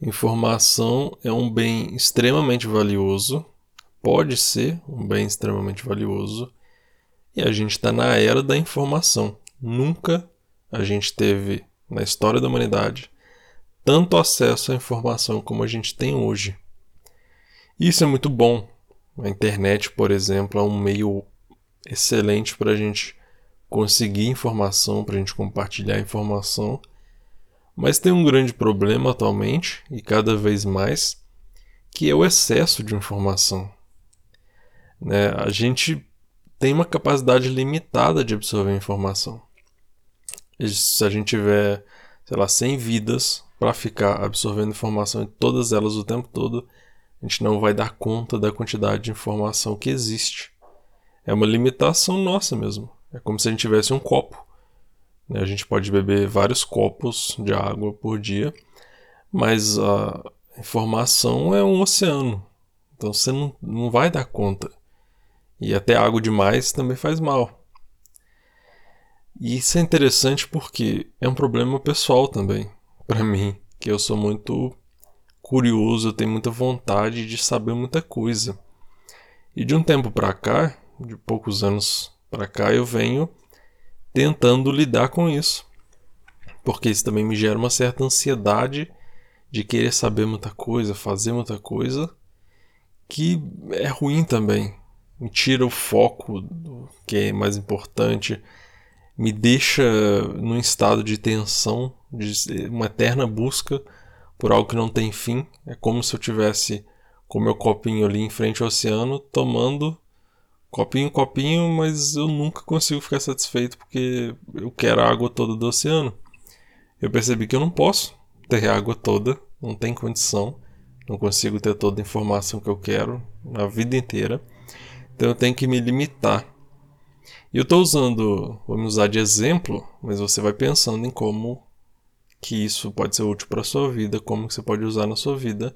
Informação é um bem extremamente valioso, pode ser um bem extremamente valioso, e a gente está na era da informação. Nunca a gente teve, na história da humanidade, tanto acesso à informação como a gente tem hoje. Isso é muito bom. A internet, por exemplo, é um meio excelente para a gente conseguir informação, para a gente compartilhar informação. Mas tem um grande problema atualmente, e cada vez mais, que é o excesso de informação. Né? A gente tem uma capacidade limitada de absorver informação. Se a gente tiver, sei lá, 100 vidas para ficar absorvendo informação em todas elas o tempo todo, a gente não vai dar conta da quantidade de informação que existe. É uma limitação nossa mesmo. É como se a gente tivesse um copo. A gente pode beber vários copos de água por dia, mas a informação é um oceano. Então você não, não vai dar conta. E até água demais também faz mal. E isso é interessante porque é um problema pessoal também, para mim, que eu sou muito curioso, eu tenho muita vontade de saber muita coisa. E de um tempo para cá, de poucos anos para cá, eu venho tentando lidar com isso. Porque isso também me gera uma certa ansiedade de querer saber muita coisa, fazer muita coisa, que é ruim também. Me tira o foco do que é mais importante, me deixa num estado de tensão, de uma eterna busca por algo que não tem fim. É como se eu tivesse com meu copinho ali em frente ao oceano, tomando copinho, copinho, mas eu nunca consigo ficar satisfeito porque eu quero a água toda do oceano. Eu percebi que eu não posso ter a água toda, não tem condição, não consigo ter toda a informação que eu quero na vida inteira. Então eu tenho que me limitar. E eu estou usando, vamos usar de exemplo, mas você vai pensando em como que isso pode ser útil para a sua vida, como que você pode usar na sua vida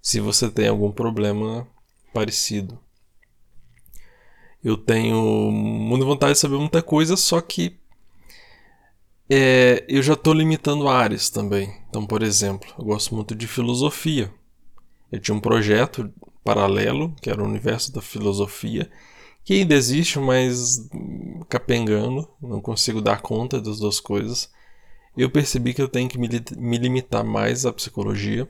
se você tem algum problema parecido. Eu tenho muita vontade de saber muita coisa, só que é, eu já estou limitando áreas também. Então, por exemplo, eu gosto muito de filosofia. Eu tinha um projeto paralelo, que era o universo da filosofia, que ainda existe, mas capengando, não consigo dar conta das duas coisas. Eu percebi que eu tenho que me, me limitar mais à psicologia,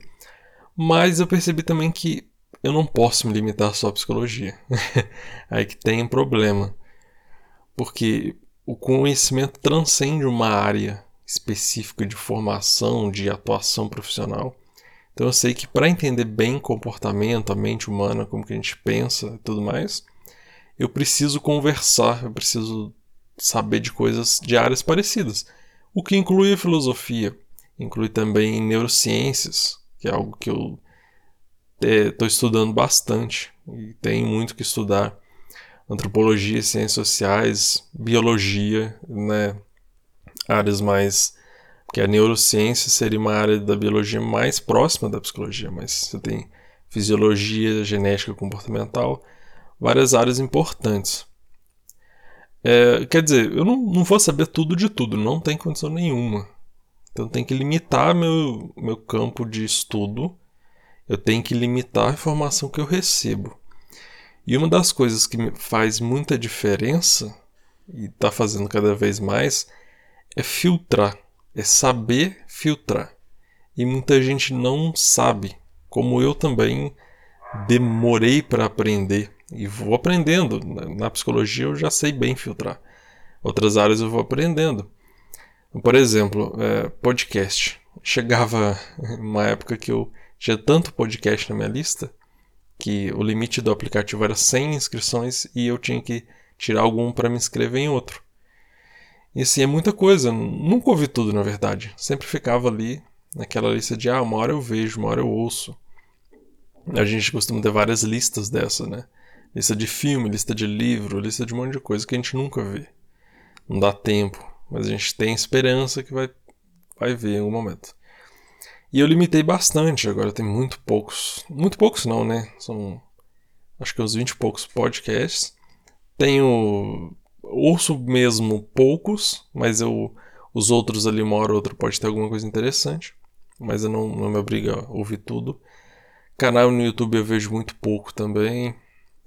mas eu percebi também que eu não posso me limitar só à psicologia. Aí que tem um problema. Porque o conhecimento transcende uma área específica de formação, de atuação profissional. Então eu sei que para entender bem comportamento, a mente humana, como que a gente pensa e tudo mais, eu preciso conversar, eu preciso saber de coisas de áreas parecidas. O que inclui a filosofia, inclui também neurociências, que é algo que eu estou é, estudando bastante e tenho muito que estudar. Antropologia, ciências sociais, biologia, né? áreas mais que a neurociência seria uma área da biologia mais próxima da psicologia, mas você tem fisiologia, genética comportamental, várias áreas importantes. É, quer dizer, eu não, não vou saber tudo de tudo, não tem condição nenhuma. Então tem que limitar meu, meu campo de estudo, eu tenho que limitar a informação que eu recebo. E uma das coisas que faz muita diferença, e está fazendo cada vez mais, é filtrar é saber filtrar. E muita gente não sabe, como eu também demorei para aprender e vou aprendendo. Na psicologia eu já sei bem filtrar. Outras áreas eu vou aprendendo. Por exemplo, é, podcast. Chegava uma época que eu tinha tanto podcast na minha lista que o limite do aplicativo era 100 inscrições e eu tinha que tirar algum para me inscrever em outro. E assim, é muita coisa. Nunca ouvi tudo, na verdade. Sempre ficava ali naquela lista de, ah, uma hora eu vejo, uma hora eu ouço. A gente costuma ter várias listas dessa, né? Lista de filme, lista de livro, lista de um monte de coisa que a gente nunca vê. Não dá tempo, mas a gente tem esperança que vai, vai ver em algum momento. E eu limitei bastante, agora tem muito poucos. Muito poucos não, né? São acho que uns 20 e poucos podcasts. Tenho ouço mesmo poucos, mas eu os outros ali uma hora ou outra pode ter alguma coisa interessante. mas eu não, não me obriga a ouvir tudo. Canal no YouTube eu vejo muito pouco também.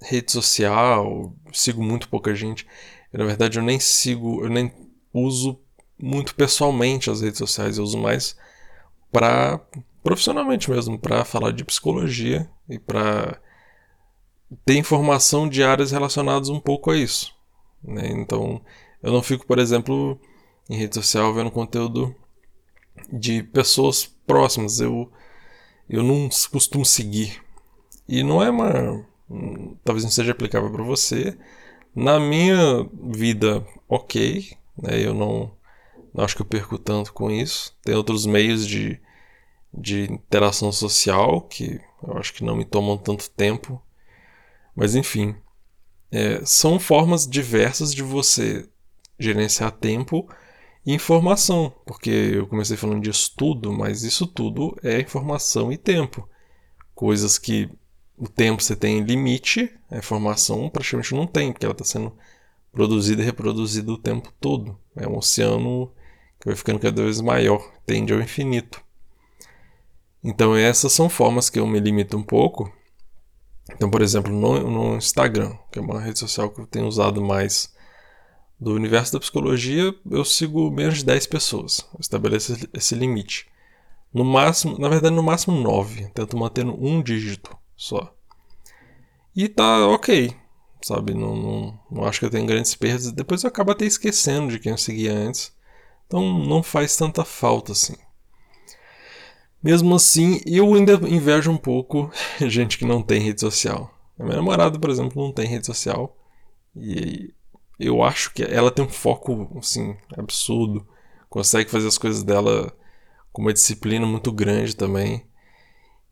Rede social, sigo muito pouca gente. Eu, na verdade, eu nem sigo, eu nem uso muito pessoalmente as redes sociais, eu uso mais para profissionalmente mesmo, para falar de psicologia e para ter informação de áreas relacionadas um pouco a isso. Né? Então, eu não fico, por exemplo, em rede social vendo conteúdo de pessoas próximas. Eu, eu não costumo seguir. E não é uma. Talvez não seja aplicável para você. Na minha vida, ok. Né? Eu não, não acho que eu perco tanto com isso. Tem outros meios de, de interação social que eu acho que não me tomam tanto tempo. Mas enfim, é, são formas diversas de você gerenciar tempo e informação, porque eu comecei falando de estudo, mas isso tudo é informação e tempo. Coisas que o tempo você tem limite, a informação praticamente não tem, porque ela está sendo produzida e reproduzida o tempo todo. É um oceano vai ficando cada vez maior, tende ao infinito. Então essas são formas que eu me limito um pouco então, por exemplo, no, no Instagram, que é uma rede social que eu tenho usado mais do universo da psicologia, eu sigo menos de 10 pessoas. Eu estabeleço esse limite. No máximo, na verdade, no máximo 9. Tento manter um dígito só. E tá ok, sabe? Não, não, não acho que eu tenho grandes perdas. Depois eu acabo até esquecendo de quem eu seguia antes. Então não faz tanta falta assim. Mesmo assim, eu ainda invejo um pouco gente que não tem rede social. A minha namorada, por exemplo, não tem rede social. E eu acho que ela tem um foco, assim, absurdo. Consegue fazer as coisas dela com uma disciplina muito grande também.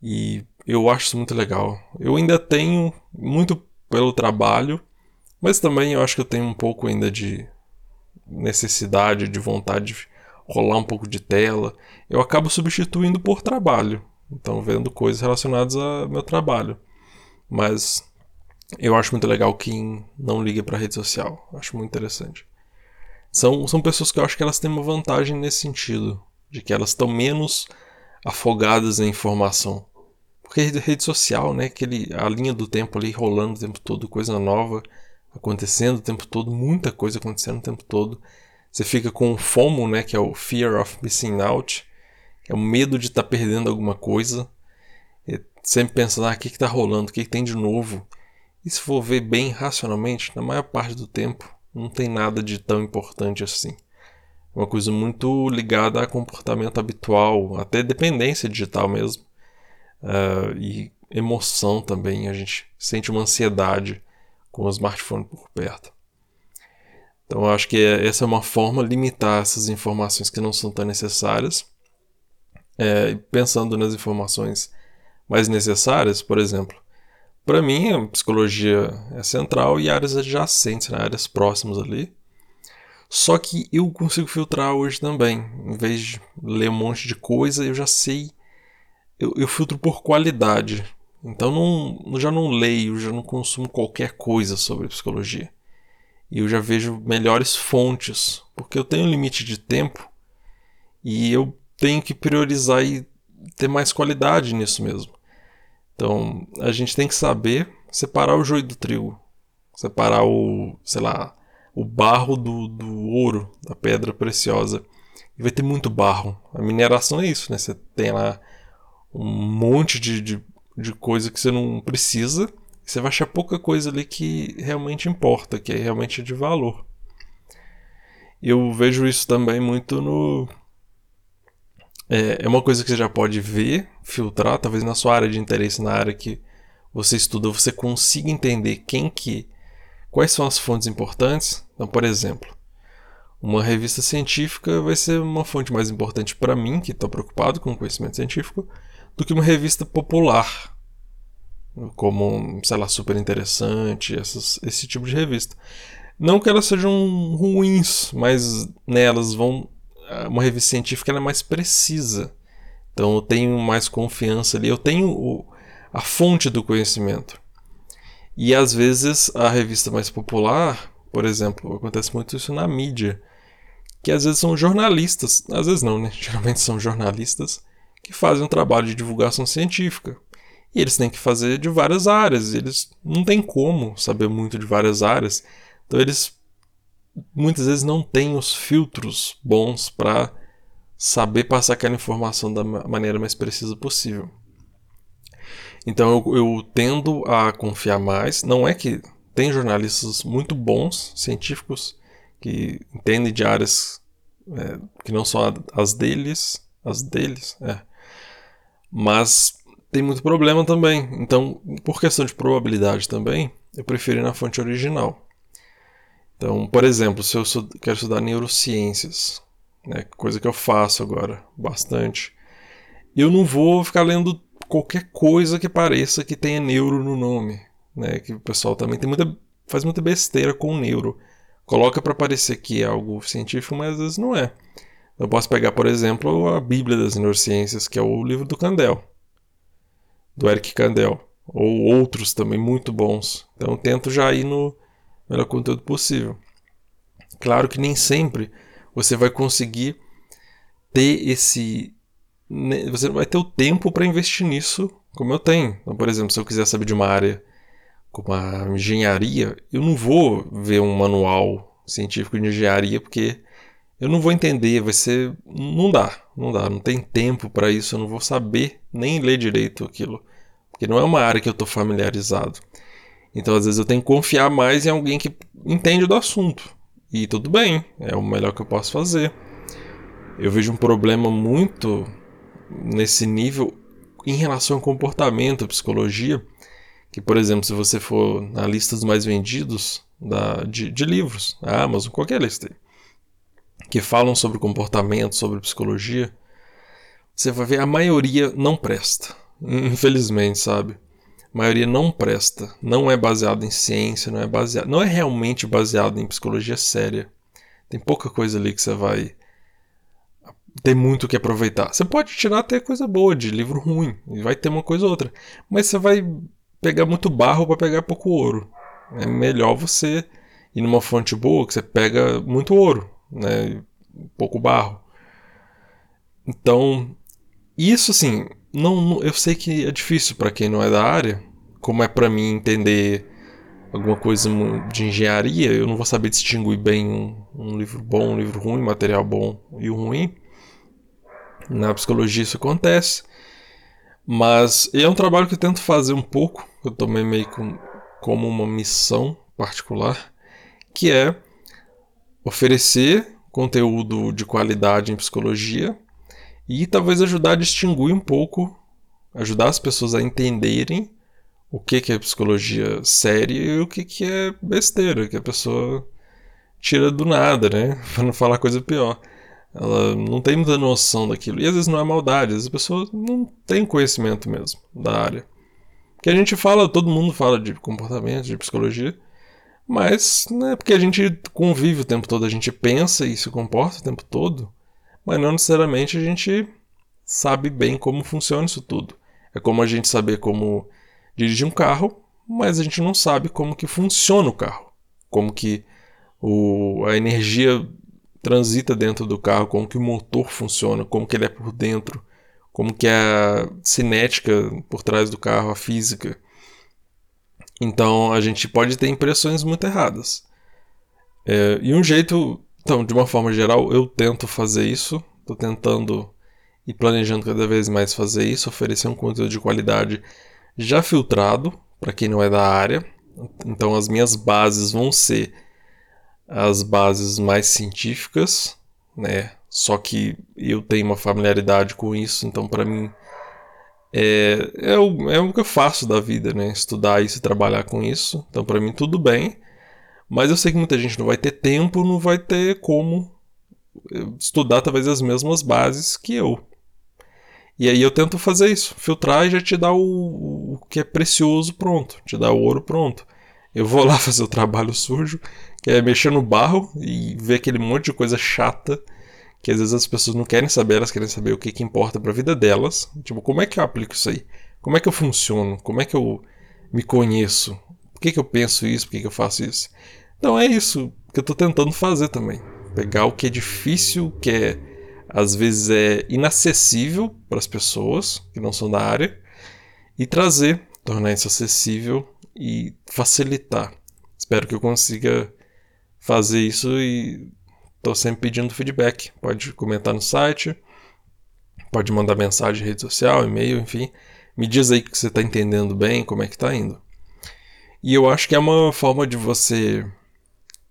E eu acho isso muito legal. Eu ainda tenho muito pelo trabalho, mas também eu acho que eu tenho um pouco ainda de necessidade, de vontade de rolar um pouco de tela, eu acabo substituindo por trabalho. Então, vendo coisas relacionadas ao meu trabalho. Mas eu acho muito legal quem não liga para rede social. Acho muito interessante. São, são pessoas que eu acho que elas têm uma vantagem nesse sentido, de que elas estão menos afogadas em informação. Porque rede social, né, aquele, a linha do tempo ali rolando o tempo todo, coisa nova acontecendo o tempo todo, muita coisa acontecendo o tempo todo. Você fica com o FOMO, né, que é o Fear of Missing Out, que é o medo de estar tá perdendo alguma coisa. E sempre pensando, ah, o que está rolando, o que, que tem de novo. E se for ver bem racionalmente, na maior parte do tempo, não tem nada de tão importante assim. É uma coisa muito ligada a comportamento habitual, até dependência digital mesmo. Uh, e emoção também, a gente sente uma ansiedade com o smartphone por perto. Então acho que é, essa é uma forma de limitar essas informações que não são tão necessárias. É, pensando nas informações mais necessárias, por exemplo, para mim a psicologia é central e áreas adjacentes, né, áreas próximas ali. Só que eu consigo filtrar hoje também. Em vez de ler um monte de coisa, eu já sei. Eu, eu filtro por qualidade. Então não, já não leio, já não consumo qualquer coisa sobre psicologia e eu já vejo melhores fontes, porque eu tenho um limite de tempo e eu tenho que priorizar e ter mais qualidade nisso mesmo. Então, a gente tem que saber separar o joio do trigo, separar o, sei lá, o barro do, do ouro, da pedra preciosa. E vai ter muito barro. A mineração é isso, né? Você tem lá um monte de, de, de coisa que você não precisa você vai achar pouca coisa ali que realmente importa, que é realmente de valor. Eu vejo isso também muito no. É, é uma coisa que você já pode ver, filtrar, talvez na sua área de interesse, na área que você estuda, você consiga entender quem que. quais são as fontes importantes. Então, por exemplo, uma revista científica vai ser uma fonte mais importante para mim, que estou preocupado com conhecimento científico, do que uma revista popular como, sei lá, super interessante, essas, esse tipo de revista. Não que elas sejam ruins, mas né, elas vão. Uma revista científica é mais precisa. Então eu tenho mais confiança ali, eu tenho o, a fonte do conhecimento. E às vezes a revista mais popular, por exemplo, acontece muito isso na mídia, que às vezes são jornalistas, às vezes não, né? Geralmente são jornalistas que fazem um trabalho de divulgação científica. E eles têm que fazer de várias áreas, eles não têm como saber muito de várias áreas. Então eles muitas vezes não têm os filtros bons para saber passar aquela informação da maneira mais precisa possível. Então eu, eu, tendo a confiar mais. Não é que tem jornalistas muito bons, científicos, que entendem de áreas é, que não são as deles, as deles, é. Mas tem muito problema também. Então, por questão de probabilidade também, eu prefiro ir na fonte original. Então, por exemplo, se eu quero estudar neurociências, né, coisa que eu faço agora bastante, eu não vou ficar lendo qualquer coisa que pareça que tenha neuro no nome, né? Que o pessoal também tem muita faz muita besteira com neuro. Coloca para parecer que é algo científico, mas às vezes não é. Eu posso pegar, por exemplo, a Bíblia das Neurociências, que é o livro do Candel, do Eric Candel, ou outros também muito bons. Então tento já ir no melhor conteúdo possível. Claro que nem sempre você vai conseguir ter esse né, você não vai ter o tempo para investir nisso como eu tenho. Então, por exemplo, se eu quiser saber de uma área como a engenharia, eu não vou ver um manual científico de engenharia porque eu não vou entender, vai ser não dá, não dá, não tem tempo para isso, eu não vou saber nem ler direito aquilo, porque não é uma área que eu estou familiarizado. Então, às vezes eu tenho que confiar mais em alguém que entende do assunto. E tudo bem, é o melhor que eu posso fazer. Eu vejo um problema muito nesse nível em relação ao comportamento, psicologia, que, por exemplo, se você for na lista dos mais vendidos da, de, de livros, a Amazon, qualquer lista aí, que falam sobre comportamento, sobre psicologia, você vai ver a maioria não presta. Infelizmente, sabe? A maioria não presta, não é baseado em ciência, não é baseado, não é realmente baseado em psicologia séria. Tem pouca coisa ali que você vai tem muito que aproveitar. Você pode tirar até coisa boa de livro ruim, e vai ter uma coisa ou outra. Mas você vai pegar muito barro para pegar pouco ouro. É melhor você ir numa fonte boa que você pega muito ouro, né? Pouco barro. Então, isso assim, não, eu sei que é difícil para quem não é da área, como é para mim entender alguma coisa de engenharia, eu não vou saber distinguir bem um, um livro bom, um livro ruim, material bom e o ruim. Na psicologia isso acontece. Mas é um trabalho que eu tento fazer um pouco, eu tomei meio com, como uma missão particular, que é oferecer conteúdo de qualidade em psicologia e talvez ajudar a distinguir um pouco, ajudar as pessoas a entenderem o que, que é psicologia séria e o que, que é besteira, que a pessoa tira do nada, né? Para não falar coisa pior. Ela não tem muita noção daquilo. E às vezes não é maldade, às vezes a pessoa não tem conhecimento mesmo da área. Que a gente fala, todo mundo fala de comportamento, de psicologia, mas não é porque a gente convive o tempo todo, a gente pensa e se comporta o tempo todo, mas não necessariamente a gente sabe bem como funciona isso tudo. É como a gente saber como dirigir um carro, mas a gente não sabe como que funciona o carro, como que o, a energia transita dentro do carro, como que o motor funciona, como que ele é por dentro, como que é a cinética por trás do carro, a física. Então a gente pode ter impressões muito erradas. É, e um jeito, então, de uma forma geral, eu tento fazer isso, estou tentando e planejando cada vez mais fazer isso, oferecer um conteúdo de qualidade já filtrado para quem não é da área. Então as minhas bases vão ser as bases mais científicas, né? Só que eu tenho uma familiaridade com isso, então para mim é, é, o, é o que eu faço da vida, né? Estudar isso trabalhar com isso. Então para mim tudo bem. Mas eu sei que muita gente não vai ter tempo, não vai ter como eh, estudar talvez as mesmas bases que eu. E aí eu tento fazer isso, filtrar e já te dar o, o que é precioso pronto, te dar o ouro pronto. Eu vou lá fazer o trabalho sujo, que é mexer no barro e ver aquele monte de coisa chata que às vezes as pessoas não querem saber, elas querem saber o que, que importa para a vida delas. Tipo, como é que eu aplico isso aí? Como é que eu funciono? Como é que eu me conheço? Por que, que eu penso isso? Por que, que eu faço isso? Então é isso que eu estou tentando fazer também. Pegar o que é difícil, que é às vezes é inacessível para as pessoas que não são da área e trazer, tornar isso acessível e facilitar. Espero que eu consiga fazer isso e estou sempre pedindo feedback. Pode comentar no site, pode mandar mensagem em rede social, e-mail, enfim. Me diz aí que você está entendendo bem, como é que está indo. E eu acho que é uma forma de você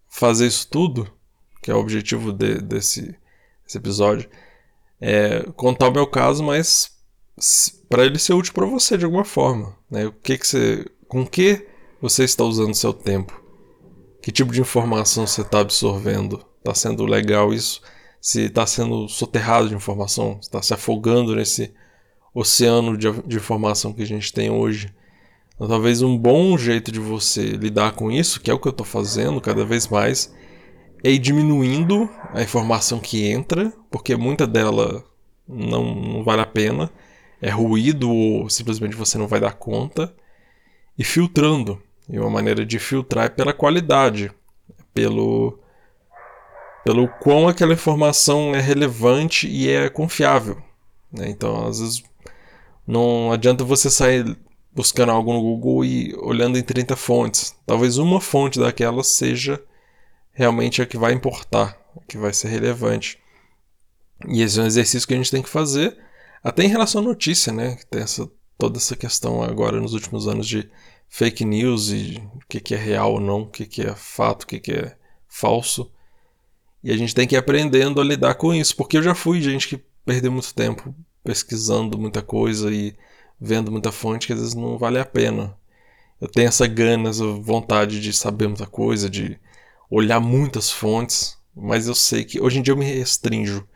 fazer isso tudo, que é o objetivo de, desse, desse episódio, é contar o meu caso, mas para ele ser útil para você de alguma forma, né? O que que você, com que você está usando seu tempo? Que tipo de informação você está absorvendo? Está sendo legal isso? Se está sendo soterrado de informação? Está se afogando nesse oceano de, de informação que a gente tem hoje? Então, talvez um bom jeito de você lidar com isso, que é o que eu estou fazendo cada vez mais, é ir diminuindo a informação que entra, porque muita dela não, não vale a pena, é ruído ou simplesmente você não vai dar conta, e filtrando. E uma maneira de filtrar é pela qualidade, pelo, pelo quão aquela informação é relevante e é confiável. Né? Então, às vezes, não adianta você sair buscando algo no Google e olhando em 30 fontes. Talvez uma fonte daquelas seja realmente a que vai importar, a que vai ser relevante. E esse é um exercício que a gente tem que fazer, até em relação à notícia, né? Tem essa, toda essa questão agora nos últimos anos de fake news e o que, que é real ou não, o que, que é fato, o que, que é falso. E a gente tem que ir aprendendo a lidar com isso, porque eu já fui gente que perdeu muito tempo pesquisando muita coisa e vendo muita fonte que às vezes não vale a pena. Eu tenho essa gana, essa vontade de saber muita coisa, de olhar muitas fontes, mas eu sei que hoje em dia eu me restringo.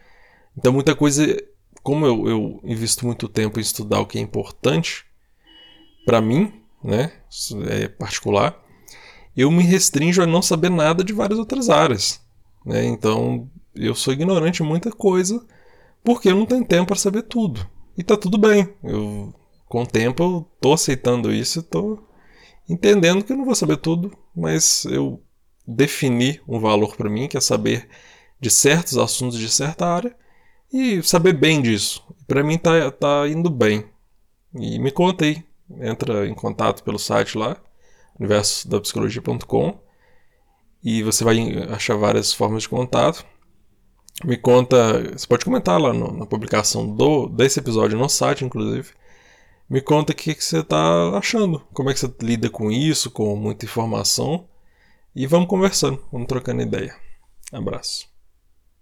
Então muita coisa, como eu, eu invisto muito tempo em estudar o que é importante para mim, né, é particular, eu me restringo a não saber nada de várias outras áreas. Né? Então eu sou ignorante em muita coisa porque eu não tenho tempo para saber tudo. E tá tudo bem. Eu com o tempo eu tô aceitando isso, tô entendendo que eu não vou saber tudo, mas eu defini um valor para mim, que é saber de certos assuntos de certa área e saber bem disso. Para mim tá, tá indo bem. E me conta aí, entra em contato pelo site lá, universodapsicologia.com e você vai achar várias formas de contato. Me conta, você pode comentar lá no, na publicação do desse episódio no site, inclusive me conta o que, que você está achando. Como é que você lida com isso, com muita informação. E vamos conversando, vamos trocando ideia. Abraço.